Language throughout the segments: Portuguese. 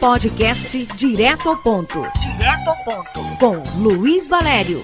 Podcast Direto ao Ponto. Direto ao Ponto. Com Luiz Valério.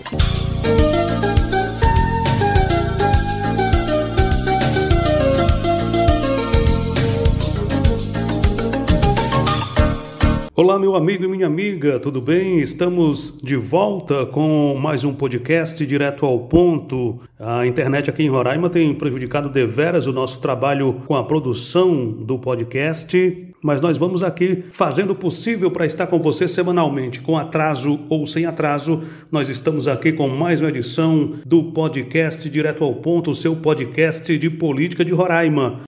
Olá, meu amigo e minha amiga, tudo bem? Estamos de volta com mais um podcast direto ao ponto. A internet aqui em Roraima tem prejudicado deveras o nosso trabalho com a produção do podcast, mas nós vamos aqui fazendo o possível para estar com você semanalmente, com atraso ou sem atraso. Nós estamos aqui com mais uma edição do podcast direto ao ponto, o seu podcast de política de Roraima.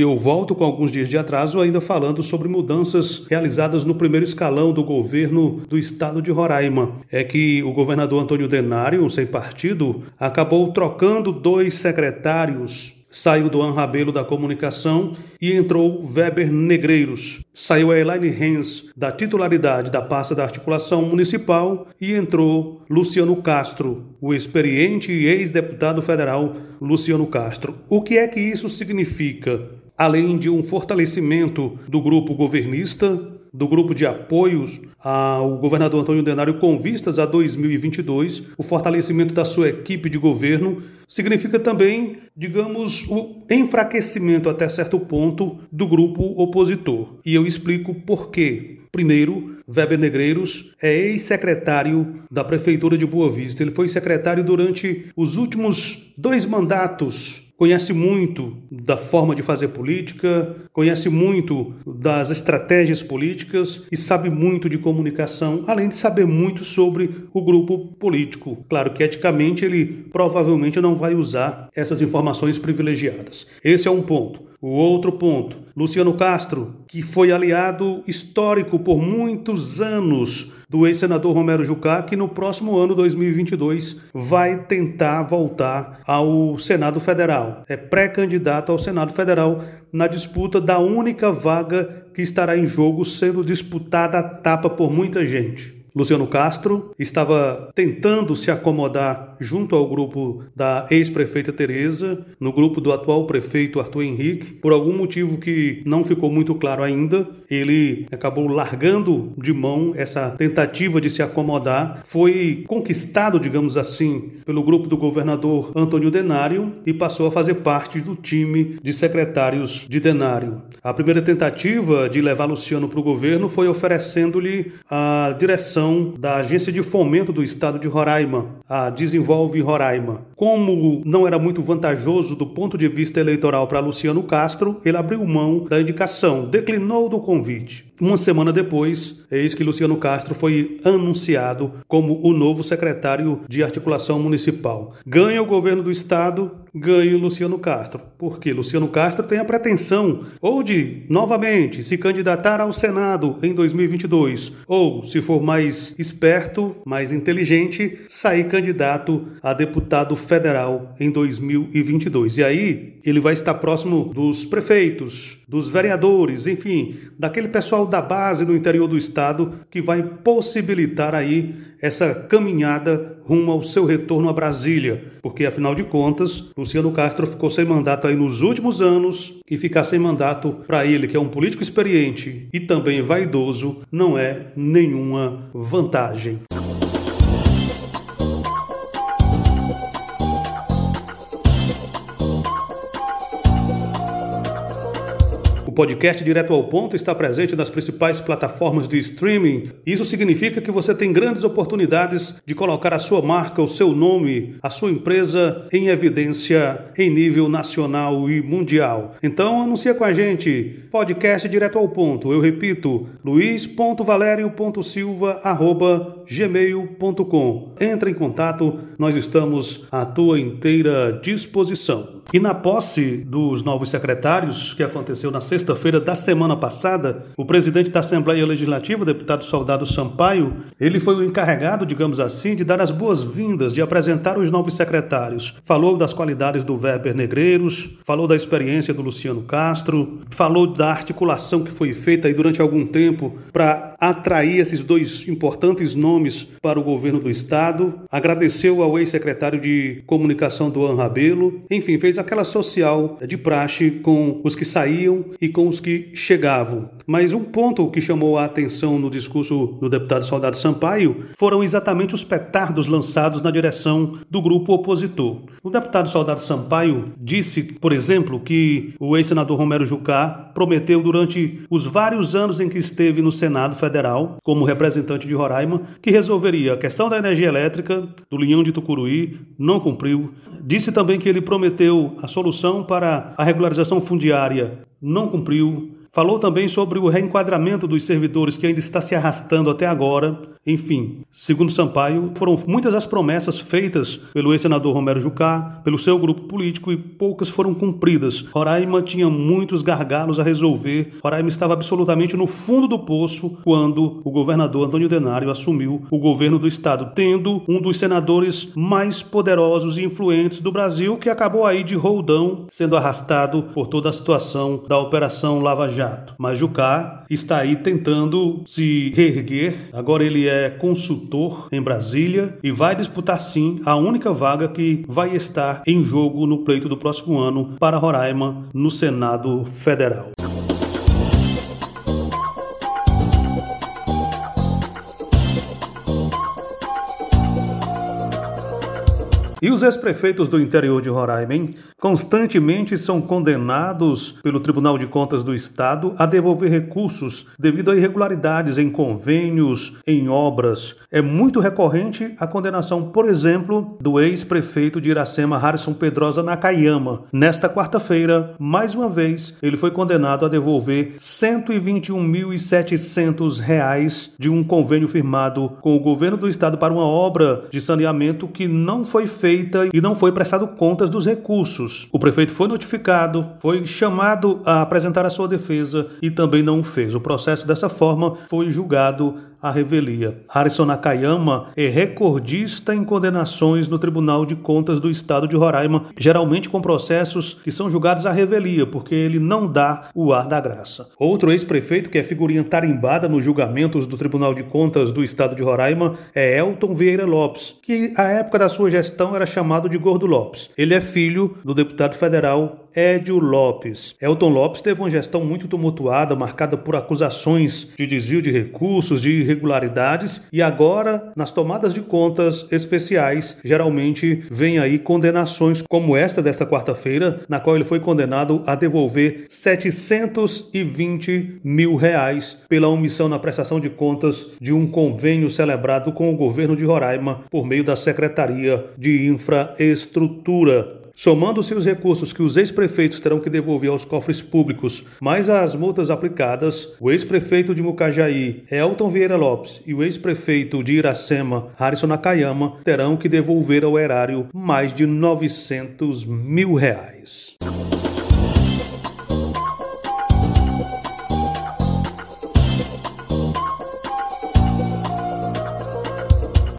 Eu volto com alguns dias de atraso ainda falando sobre mudanças realizadas no primeiro escalão do governo do estado de Roraima. É que o governador Antônio Denário, sem partido, acabou trocando dois secretários Saiu do Rabelo da comunicação e entrou Weber Negreiros. Saiu a Elaine Hens da titularidade da pasta da articulação municipal e entrou Luciano Castro, o experiente ex-deputado federal Luciano Castro. O que é que isso significa? Além de um fortalecimento do grupo governista, do grupo de apoios ao governador Antônio Denário com vistas a 2022, o fortalecimento da sua equipe de governo, significa também, digamos, o enfraquecimento até certo ponto do grupo opositor. E eu explico por quê. Primeiro, Weber Negreiros é ex-secretário da Prefeitura de Boa Vista. Ele foi secretário durante os últimos dois mandatos conhece muito da forma de fazer política, conhece muito das estratégias políticas e sabe muito de comunicação, além de saber muito sobre o grupo político. Claro que eticamente ele provavelmente não vai usar essas informações privilegiadas. Esse é um ponto. O outro ponto, Luciano Castro, que foi aliado histórico por muitos anos do ex-senador Romero Jucá, que no próximo ano 2022 vai tentar voltar ao Senado Federal. É pré-candidato ao Senado Federal na disputa da única vaga que estará em jogo, sendo disputada a tapa por muita gente. Luciano Castro estava tentando se acomodar junto ao grupo da ex-prefeita Tereza, no grupo do atual prefeito Arthur Henrique. Por algum motivo que não ficou muito claro ainda, ele acabou largando de mão essa tentativa de se acomodar. Foi conquistado, digamos assim, pelo grupo do governador Antônio Denário e passou a fazer parte do time de secretários de Denário. A primeira tentativa de levar Luciano para o governo foi oferecendo-lhe a direção da Agência de Fomento do Estado de Roraima, a Desenvolve Roraima. Como não era muito vantajoso do ponto de vista eleitoral para Luciano Castro, ele abriu mão da indicação, declinou do convite. Uma semana depois, eis que Luciano Castro foi anunciado como o novo secretário de articulação municipal. Ganha o governo do estado, ganha o Luciano Castro. Porque Luciano Castro tem a pretensão ou de, novamente, se candidatar ao Senado em 2022, ou, se for mais esperto, mais inteligente, sair candidato a deputado federal em 2022. E aí, ele vai estar próximo dos prefeitos, dos vereadores, enfim, daquele pessoal da base do interior do estado que vai possibilitar aí essa caminhada rumo ao seu retorno a Brasília, porque afinal de contas, Luciano Castro ficou sem mandato aí nos últimos anos e ficar sem mandato para ele, que é um político experiente e também vaidoso, não é nenhuma vantagem. Podcast Direto ao Ponto está presente nas principais plataformas de streaming. Isso significa que você tem grandes oportunidades de colocar a sua marca, o seu nome, a sua empresa em evidência em nível nacional e mundial. Então anuncia com a gente. Podcast Direto ao Ponto. Eu repito, luiz.valério.silva@gmail.com. Entra em contato, nós estamos à tua inteira disposição. E na posse dos novos secretários, que aconteceu na sexta-feira da semana passada, o presidente da Assembleia Legislativa, deputado Soldado Sampaio, ele foi o encarregado, digamos assim, de dar as boas-vindas, de apresentar os novos secretários. Falou das qualidades do Weber Negreiros, falou da experiência do Luciano Castro, falou da articulação que foi feita aí durante algum tempo para atrair esses dois importantes nomes para o governo do estado, agradeceu ao ex-secretário de comunicação do Rabelo, enfim, fez aquela social de praxe com os que saíam e com os que chegavam. Mas um ponto que chamou a atenção no discurso do deputado Soldado Sampaio foram exatamente os petardos lançados na direção do grupo opositor. O deputado Soldado Sampaio disse, por exemplo, que o ex-senador Romero Jucá prometeu durante os vários anos em que esteve no Senado Federal, como representante de Roraima, que resolveria a questão da energia elétrica, do linhão de Tucuruí, não cumpriu. Disse também que ele prometeu a solução para a regularização fundiária, não cumpriu. Falou também sobre o reenquadramento dos servidores que ainda está se arrastando até agora. Enfim, segundo Sampaio, foram muitas as promessas feitas pelo ex-senador Romero Jucá, pelo seu grupo político e poucas foram cumpridas. Roraima tinha muitos gargalos a resolver. Roraima estava absolutamente no fundo do poço quando o governador Antônio Denário assumiu o governo do estado, tendo um dos senadores mais poderosos e influentes do Brasil que acabou aí de roldão, sendo arrastado por toda a situação da Operação Lava Jato. Mas Jucá está aí tentando se reerguer. Agora ele é consultor em Brasília e vai disputar sim a única vaga que vai estar em jogo no pleito do próximo ano para Roraima no Senado Federal. E os ex-prefeitos do interior de Roraima, hein? Constantemente são condenados pelo Tribunal de Contas do Estado a devolver recursos devido a irregularidades em convênios, em obras. É muito recorrente a condenação, por exemplo, do ex-prefeito de Iracema, Harrison Pedrosa Nakayama. Nesta quarta-feira, mais uma vez, ele foi condenado a devolver R$ 121.700 de um convênio firmado com o governo do estado para uma obra de saneamento que não foi feita feita e não foi prestado contas dos recursos. O prefeito foi notificado, foi chamado a apresentar a sua defesa e também não o fez. O processo dessa forma foi julgado a revelia. Harrison Nakayama é recordista em condenações no Tribunal de Contas do Estado de Roraima, geralmente com processos que são julgados à revelia, porque ele não dá o ar da graça. Outro ex-prefeito que é figurinha tarimbada nos julgamentos do Tribunal de Contas do Estado de Roraima é Elton Vieira Lopes, que à época da sua gestão era chamado de Gordo Lopes. Ele é filho do deputado federal Édio Lopes. Elton Lopes teve uma gestão muito tumultuada, marcada por acusações de desvio de recursos, de irregularidades, e agora, nas tomadas de contas especiais, geralmente vem aí condenações como esta desta quarta-feira, na qual ele foi condenado a devolver 720 mil reais pela omissão na prestação de contas de um convênio celebrado com o governo de Roraima por meio da Secretaria de Infraestrutura. Somando-se os recursos que os ex-prefeitos terão que devolver aos cofres públicos, mais as multas aplicadas, o ex-prefeito de Mucajaí, Elton Vieira Lopes, e o ex-prefeito de Iracema, Harrison Nakayama, terão que devolver ao erário mais de 900 mil reais.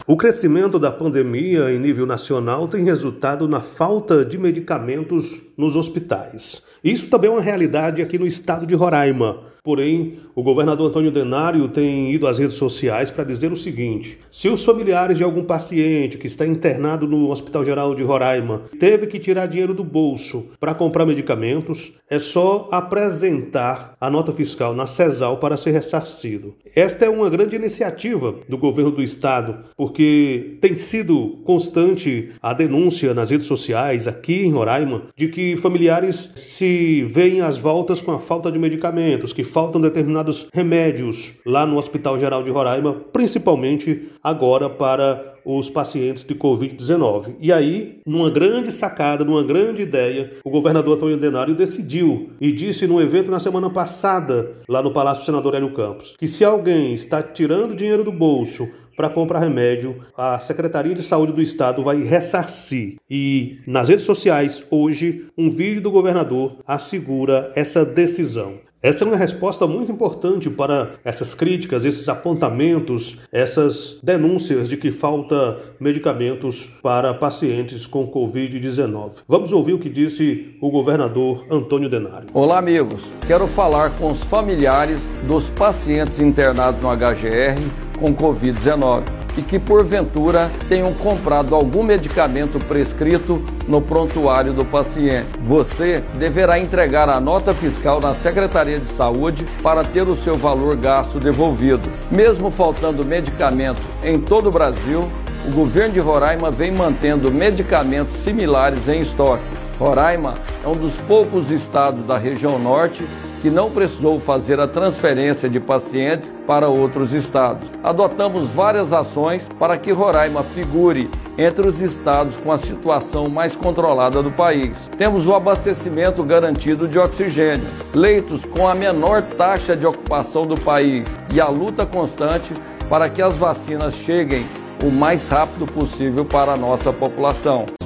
O crescimento da pandemia em nível nacional tem resultado na falta de medicamentos nos hospitais. Isso também é uma realidade aqui no estado de Roraima. Porém, o governador Antônio Denário tem ido às redes sociais para dizer o seguinte: se os familiares de algum paciente que está internado no Hospital Geral de Roraima teve que tirar dinheiro do bolso para comprar medicamentos, é só apresentar a nota fiscal na CESAL para ser ressarcido. Esta é uma grande iniciativa do governo do estado, porque tem sido constante a denúncia nas redes sociais aqui em Roraima de que familiares se veem às voltas com a falta de medicamentos, que faltam determinados remédios lá no Hospital Geral de Roraima, principalmente agora para os pacientes de Covid-19. E aí, numa grande sacada, numa grande ideia, o governador Antônio Denário decidiu e disse num evento na semana passada, lá no Palácio do Senador Hélio Campos, que se alguém está tirando dinheiro do bolso para comprar remédio, a Secretaria de Saúde do Estado vai ressarcir. E nas redes sociais, hoje, um vídeo do governador assegura essa decisão. Essa é uma resposta muito importante para essas críticas, esses apontamentos, essas denúncias de que falta medicamentos para pacientes com Covid-19. Vamos ouvir o que disse o governador Antônio Denário. Olá, amigos. Quero falar com os familiares dos pacientes internados no HGR com Covid-19 e que porventura tenham comprado algum medicamento prescrito no prontuário do paciente. Você deverá entregar a nota fiscal na Secretaria de Saúde para ter o seu valor gasto devolvido. Mesmo faltando medicamento em todo o Brasil, o governo de Roraima vem mantendo medicamentos similares em estoque. Roraima é um dos poucos estados da região norte que não precisou fazer a transferência de pacientes para outros estados. Adotamos várias ações para que Roraima figure entre os estados com a situação mais controlada do país. Temos o abastecimento garantido de oxigênio, leitos com a menor taxa de ocupação do país e a luta constante para que as vacinas cheguem o mais rápido possível para a nossa população.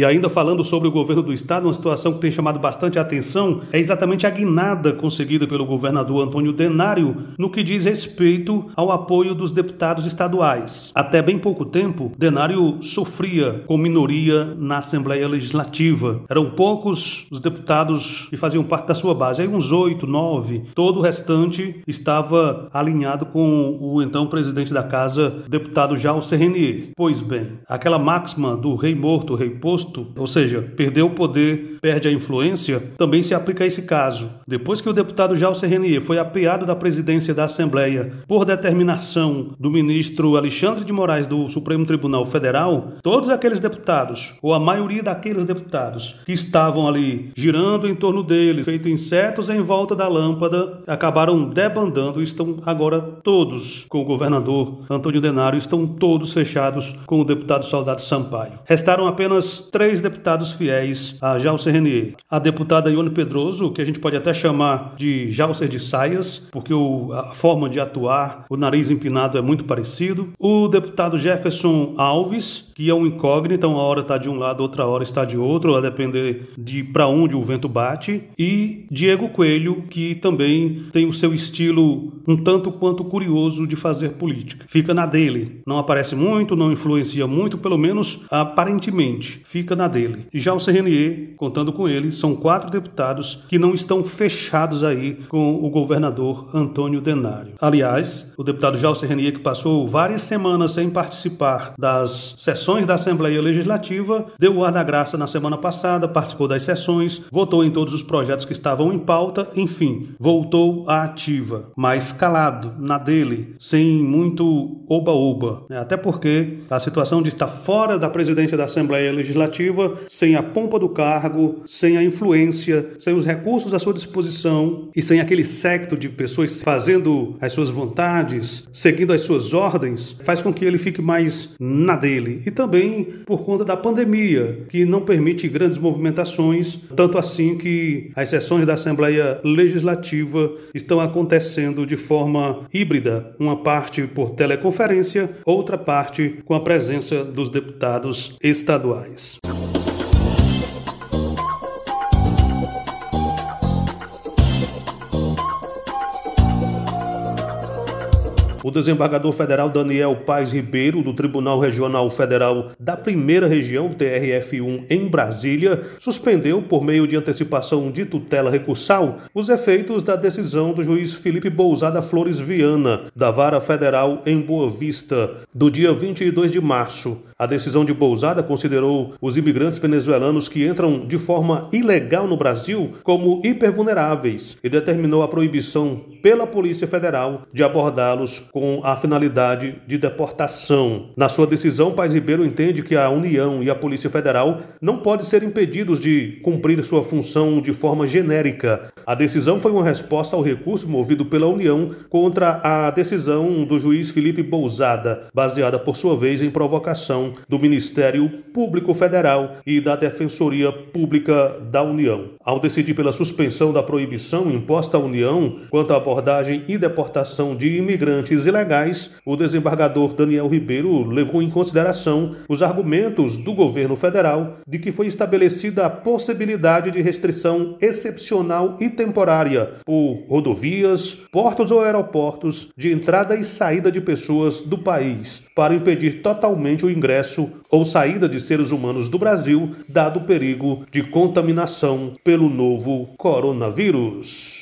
E ainda falando sobre o governo do estado, uma situação que tem chamado bastante atenção é exatamente a guinada conseguida pelo governador Antônio Denário no que diz respeito ao apoio dos deputados estaduais. Até bem pouco tempo, Denário sofria com minoria na Assembleia Legislativa. Eram poucos os deputados que faziam parte da sua base, aí uns oito, nove. Todo o restante estava alinhado com o então presidente da casa, deputado Jalcer Renier. Pois bem, aquela máxima do rei morto, rei posto, ou seja, perdeu o poder, perde a influência, também se aplica a esse caso. Depois que o deputado Jalcer Renier foi apeado da presidência da Assembleia por determinação do ministro Alexandre de Moraes do Supremo Tribunal Federal, todos aqueles deputados, ou a maioria daqueles deputados que estavam ali girando em torno dele, feito insetos em volta da lâmpada, acabaram debandando e estão agora todos com o governador Antônio Denário, estão todos fechados com o deputado Soldado Sampaio. Restaram apenas três deputados fiéis a Jalcer Renier. A deputada Ione Pedroso, que a gente pode até chamar de Jalcer de Saias, porque o, a forma de atuar, o nariz empinado é muito parecido. O deputado Jefferson Alves, que é um incógnito, uma hora está de um lado, outra hora está de outro, a depender de para onde o vento bate. E Diego Coelho, que também tem o seu estilo um tanto quanto curioso de fazer política. Fica na dele, não aparece muito, não influencia muito, pelo menos aparentemente. Fica fica na dele. Já o CRNE, contando com ele, são quatro deputados que não estão fechados aí com o governador Antônio Denário. Aliás, o deputado Jalcer Renier, que passou várias semanas sem participar das sessões da Assembleia Legislativa, deu o ar da graça na semana passada, participou das sessões, votou em todos os projetos que estavam em pauta, enfim, voltou à ativa, mas calado, na dele, sem muito oba-oba. Né? Até porque a situação de estar fora da presidência da Assembleia Legislativa legislativa sem a pompa do cargo, sem a influência, sem os recursos à sua disposição e sem aquele secto de pessoas fazendo as suas vontades, seguindo as suas ordens, faz com que ele fique mais na dele. E também por conta da pandemia, que não permite grandes movimentações, tanto assim que as sessões da Assembleia Legislativa estão acontecendo de forma híbrida, uma parte por teleconferência, outra parte com a presença dos deputados estaduais. O desembargador federal Daniel Paz Ribeiro, do Tribunal Regional Federal da Primeira Região, TRF1, em Brasília, suspendeu, por meio de antecipação de tutela recursal, os efeitos da decisão do juiz Felipe Bousada Flores Viana, da Vara Federal em Boa Vista, do dia 22 de março. A decisão de Bousada considerou os imigrantes venezuelanos que entram de forma ilegal no Brasil como hipervulneráveis e determinou a proibição pela Polícia Federal de abordá-los com a finalidade de deportação. Na sua decisão, Paz Ribeiro entende que a União e a Polícia Federal não podem ser impedidos de cumprir sua função de forma genérica. A decisão foi uma resposta ao recurso movido pela União contra a decisão do juiz Felipe Bousada, baseada por sua vez em provocação do Ministério Público Federal e da Defensoria Pública da União. Ao decidir pela suspensão da proibição imposta à União quanto à abordagem e deportação de imigrantes ilegais, o desembargador Daniel Ribeiro levou em consideração os argumentos do governo federal de que foi estabelecida a possibilidade de restrição excepcional e temporária por rodovias, portos ou aeroportos de entrada e saída de pessoas do país, para impedir totalmente o ingresso ou saída de seres humanos do Brasil, dado o perigo de contaminação pelo novo coronavírus.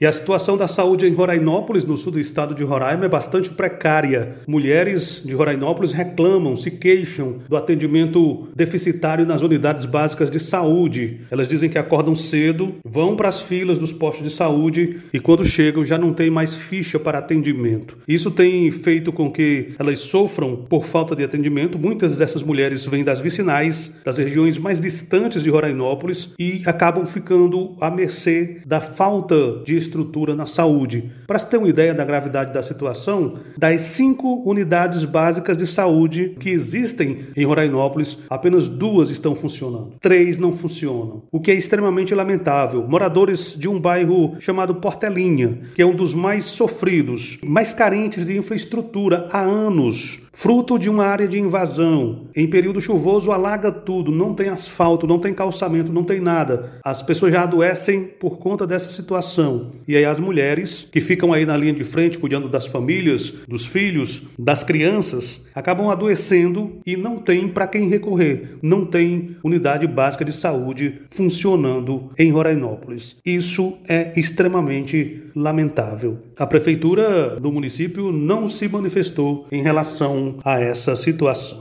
E a situação da saúde em Rorainópolis, no sul do estado de Roraima, é bastante precária. Mulheres de Rorainópolis reclamam, se queixam do atendimento deficitário nas unidades básicas de saúde. Elas dizem que acordam cedo, vão para as filas dos postos de saúde e quando chegam já não tem mais ficha para atendimento. Isso tem feito com que elas sofram por falta de atendimento. Muitas dessas mulheres vêm das vicinais, das regiões mais distantes de Rorainópolis e acabam ficando à mercê da falta de estrutura na saúde. Para se ter uma ideia da gravidade da situação, das cinco unidades básicas de saúde que existem em Rorainópolis, apenas duas estão funcionando. Três não funcionam, o que é extremamente lamentável. Moradores de um bairro chamado Portelinha, que é um dos mais sofridos, mais carentes de infraestrutura há anos, fruto de uma área de invasão. Em período chuvoso alaga tudo, não tem asfalto, não tem calçamento, não tem nada. As pessoas já adoecem por conta dessa situação. E aí as mulheres que ficam aí na linha de frente cuidando das famílias, dos filhos, das crianças, acabam adoecendo e não tem para quem recorrer. Não tem unidade básica de saúde funcionando em Rorainópolis. Isso é extremamente lamentável. A prefeitura do município não se manifestou em relação a essa situação.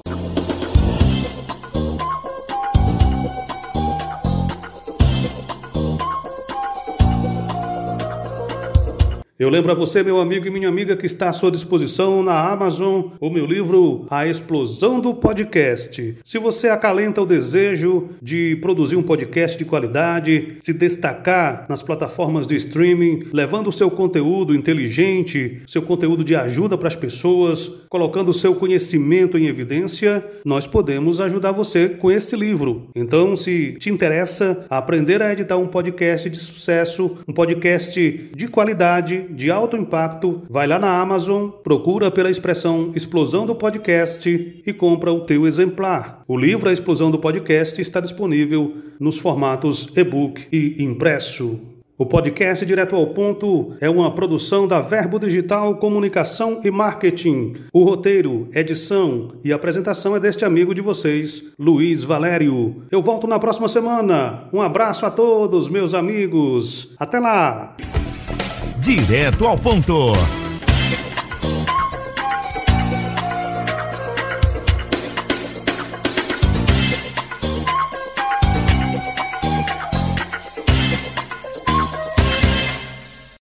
Eu lembro a você, meu amigo e minha amiga, que está à sua disposição na Amazon o meu livro A Explosão do Podcast. Se você acalenta o desejo de produzir um podcast de qualidade, se destacar nas plataformas de streaming, levando o seu conteúdo inteligente, seu conteúdo de ajuda para as pessoas, colocando o seu conhecimento em evidência, nós podemos ajudar você com esse livro. Então, se te interessa aprender a editar um podcast de sucesso, um podcast de qualidade, de alto impacto, vai lá na Amazon, procura pela expressão Explosão do Podcast e compra o teu exemplar. O livro A Explosão do Podcast está disponível nos formatos e-book e impresso. O podcast Direto ao Ponto é uma produção da Verbo Digital Comunicação e Marketing. O roteiro, edição e apresentação é deste amigo de vocês, Luiz Valério. Eu volto na próxima semana. Um abraço a todos, meus amigos. Até lá! Direto ao ponto.